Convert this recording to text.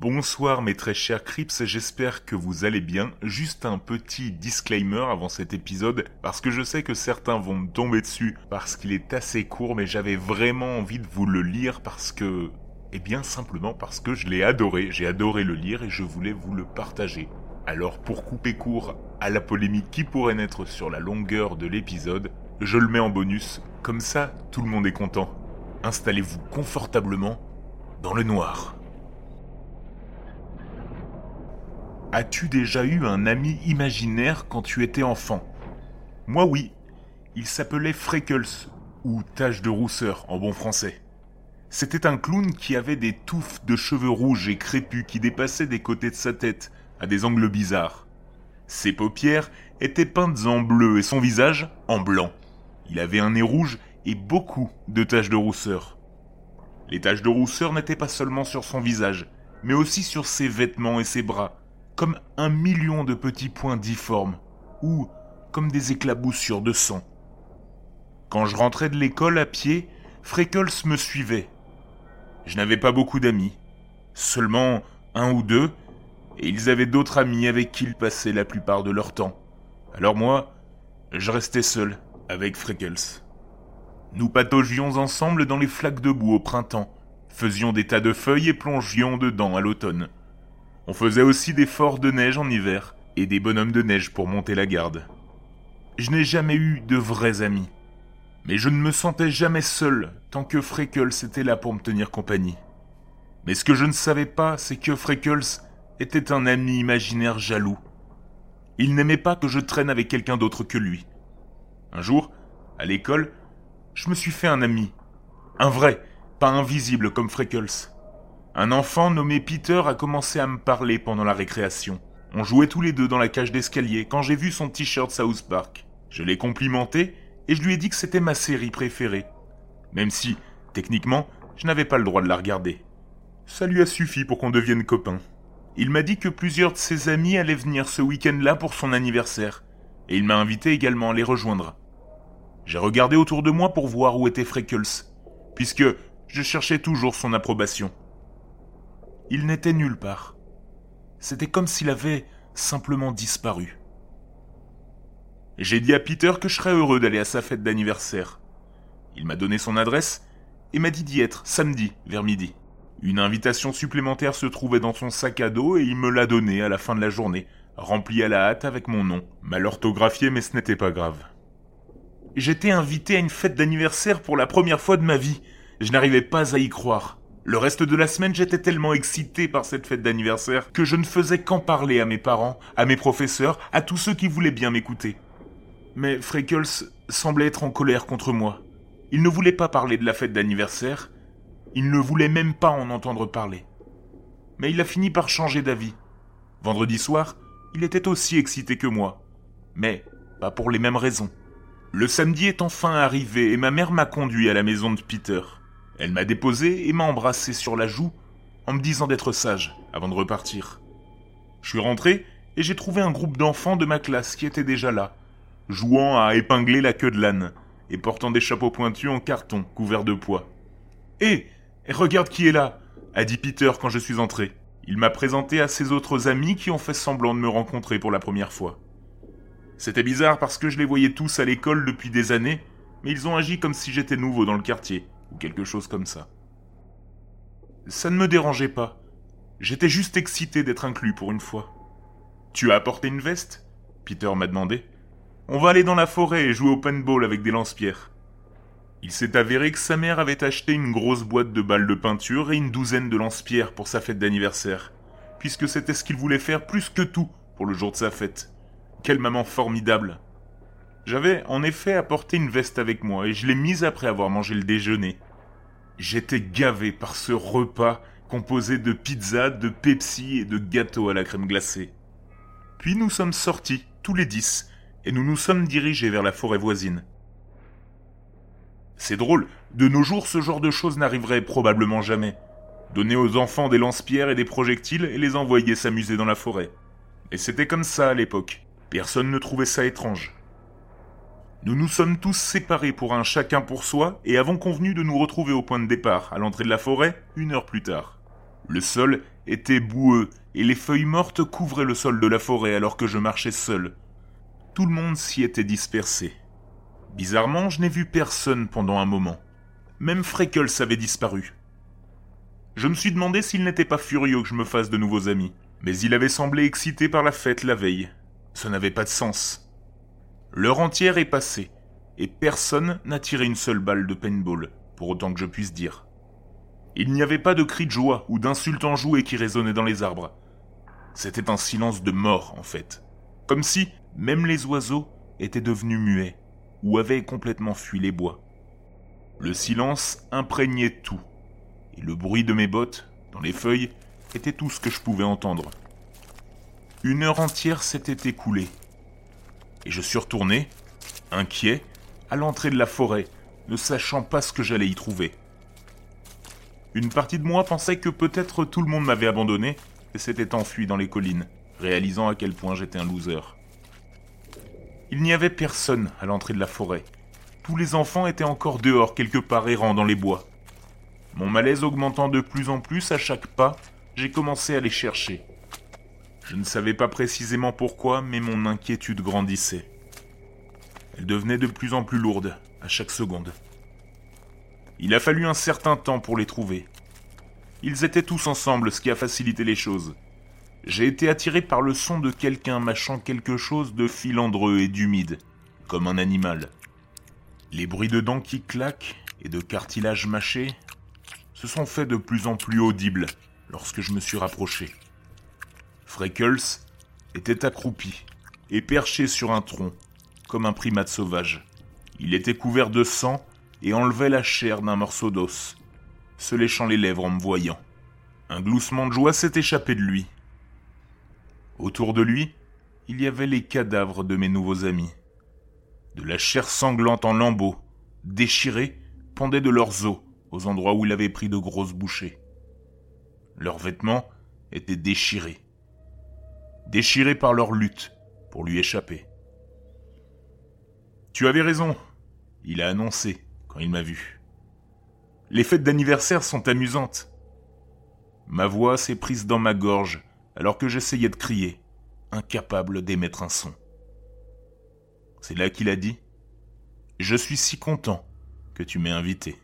Bonsoir mes très chers Crips, j'espère que vous allez bien. Juste un petit disclaimer avant cet épisode, parce que je sais que certains vont me tomber dessus, parce qu'il est assez court, mais j'avais vraiment envie de vous le lire parce que... Eh bien simplement parce que je l'ai adoré, j'ai adoré le lire et je voulais vous le partager. Alors pour couper court à la polémique qui pourrait naître sur la longueur de l'épisode, je le mets en bonus, comme ça tout le monde est content. Installez-vous confortablement dans le noir. As-tu déjà eu un ami imaginaire quand tu étais enfant? Moi oui. Il s'appelait Freckles, ou Tache de rousseur en bon français. C'était un clown qui avait des touffes de cheveux rouges et crépus qui dépassaient des côtés de sa tête, à des angles bizarres. Ses paupières étaient peintes en bleu et son visage en blanc. Il avait un nez rouge et beaucoup de taches de rousseur. Les taches de rousseur n'étaient pas seulement sur son visage, mais aussi sur ses vêtements et ses bras, comme un million de petits points difformes, ou comme des éclaboussures de sang. Quand je rentrais de l'école à pied, Freckles me suivait. Je n'avais pas beaucoup d'amis, seulement un ou deux, et ils avaient d'autres amis avec qui ils passaient la plupart de leur temps. Alors moi, je restais seul avec Freckles. Nous pataugions ensemble dans les flaques de boue au printemps, faisions des tas de feuilles et plongions dedans à l'automne. On faisait aussi des forts de neige en hiver et des bonhommes de neige pour monter la garde. Je n'ai jamais eu de vrais amis, mais je ne me sentais jamais seul tant que Freckles était là pour me tenir compagnie. Mais ce que je ne savais pas, c'est que Freckles était un ami imaginaire jaloux. Il n'aimait pas que je traîne avec quelqu'un d'autre que lui. Un jour, à l'école, je me suis fait un ami. Un vrai, pas invisible comme Freckles. Un enfant nommé Peter a commencé à me parler pendant la récréation. On jouait tous les deux dans la cage d'escalier quand j'ai vu son t-shirt South Park. Je l'ai complimenté et je lui ai dit que c'était ma série préférée. Même si, techniquement, je n'avais pas le droit de la regarder. Ça lui a suffi pour qu'on devienne copains. Il m'a dit que plusieurs de ses amis allaient venir ce week-end-là pour son anniversaire, et il m'a invité également à les rejoindre. J'ai regardé autour de moi pour voir où était Freckles, puisque je cherchais toujours son approbation. Il n'était nulle part. C'était comme s'il avait simplement disparu. J'ai dit à Peter que je serais heureux d'aller à sa fête d'anniversaire. Il m'a donné son adresse et m'a dit d'y être samedi vers midi. Une invitation supplémentaire se trouvait dans son sac à dos et il me l'a donnée à la fin de la journée, remplie à la hâte avec mon nom, mal orthographié mais ce n'était pas grave. J'étais invité à une fête d'anniversaire pour la première fois de ma vie. Je n'arrivais pas à y croire. Le reste de la semaine, j'étais tellement excité par cette fête d'anniversaire que je ne faisais qu'en parler à mes parents, à mes professeurs, à tous ceux qui voulaient bien m'écouter. Mais Freckles semblait être en colère contre moi. Il ne voulait pas parler de la fête d'anniversaire, il ne voulait même pas en entendre parler. Mais il a fini par changer d'avis. Vendredi soir, il était aussi excité que moi. Mais pas pour les mêmes raisons. Le samedi est enfin arrivé et ma mère m'a conduit à la maison de Peter. Elle m'a déposé et m'a embrassé sur la joue en me disant d'être sage avant de repartir. Je suis rentré et j'ai trouvé un groupe d'enfants de ma classe qui étaient déjà là, jouant à épingler la queue de l'âne et portant des chapeaux pointus en carton couverts de pois. Hé, eh, regarde qui est là a dit Peter quand je suis entré. Il m'a présenté à ses autres amis qui ont fait semblant de me rencontrer pour la première fois. C'était bizarre parce que je les voyais tous à l'école depuis des années, mais ils ont agi comme si j'étais nouveau dans le quartier ou quelque chose comme ça. Ça ne me dérangeait pas. J'étais juste excité d'être inclus pour une fois. Tu as apporté une veste? Peter m'a demandé. On va aller dans la forêt et jouer au paintball avec des lance-pierres. Il s'est avéré que sa mère avait acheté une grosse boîte de balles de peinture et une douzaine de lance-pierres pour sa fête d'anniversaire, puisque c'était ce qu'il voulait faire plus que tout pour le jour de sa fête. Quelle maman formidable j'avais en effet apporté une veste avec moi et je l'ai mise après avoir mangé le déjeuner. J'étais gavé par ce repas composé de pizza, de Pepsi et de gâteaux à la crème glacée. Puis nous sommes sortis, tous les dix, et nous nous sommes dirigés vers la forêt voisine. C'est drôle, de nos jours ce genre de choses n'arriverait probablement jamais. Donner aux enfants des lance-pierres et des projectiles et les envoyer s'amuser dans la forêt. Et c'était comme ça à l'époque. Personne ne trouvait ça étrange. Nous nous sommes tous séparés pour un chacun pour soi et avons convenu de nous retrouver au point de départ, à l'entrée de la forêt, une heure plus tard. Le sol était boueux et les feuilles mortes couvraient le sol de la forêt alors que je marchais seul. Tout le monde s'y était dispersé. Bizarrement, je n'ai vu personne pendant un moment. Même Freckles avait disparu. Je me suis demandé s'il n'était pas furieux que je me fasse de nouveaux amis, mais il avait semblé excité par la fête la veille. Ça n'avait pas de sens. L'heure entière est passée, et personne n'a tiré une seule balle de paintball, pour autant que je puisse dire. Il n'y avait pas de cris de joie ou d'insultes enjouées qui résonnaient dans les arbres. C'était un silence de mort, en fait. Comme si même les oiseaux étaient devenus muets, ou avaient complètement fui les bois. Le silence imprégnait tout, et le bruit de mes bottes, dans les feuilles, était tout ce que je pouvais entendre. Une heure entière s'était écoulée, et je suis retourné, inquiet, à l'entrée de la forêt, ne sachant pas ce que j'allais y trouver. Une partie de moi pensait que peut-être tout le monde m'avait abandonné et s'était enfui dans les collines, réalisant à quel point j'étais un loser. Il n'y avait personne à l'entrée de la forêt. Tous les enfants étaient encore dehors quelque part errant dans les bois. Mon malaise augmentant de plus en plus à chaque pas, j'ai commencé à les chercher. Je ne savais pas précisément pourquoi, mais mon inquiétude grandissait. Elle devenait de plus en plus lourde à chaque seconde. Il a fallu un certain temps pour les trouver. Ils étaient tous ensemble, ce qui a facilité les choses. J'ai été attiré par le son de quelqu'un mâchant quelque chose de filandreux et d'humide, comme un animal. Les bruits de dents qui claquent et de cartilage mâché se sont faits de plus en plus audibles lorsque je me suis rapproché. Freckles était accroupi et perché sur un tronc, comme un primate sauvage. Il était couvert de sang et enlevait la chair d'un morceau d'os, se léchant les lèvres en me voyant. Un gloussement de joie s'est échappé de lui. Autour de lui, il y avait les cadavres de mes nouveaux amis. De la chair sanglante en lambeaux, déchirée, pendait de leurs os aux endroits où il avait pris de grosses bouchées. Leurs vêtements étaient déchirés. Déchirés par leur lutte pour lui échapper. Tu avais raison, il a annoncé quand il m'a vu. Les fêtes d'anniversaire sont amusantes. Ma voix s'est prise dans ma gorge alors que j'essayais de crier, incapable d'émettre un son. C'est là qu'il a dit Je suis si content que tu m'aies invité.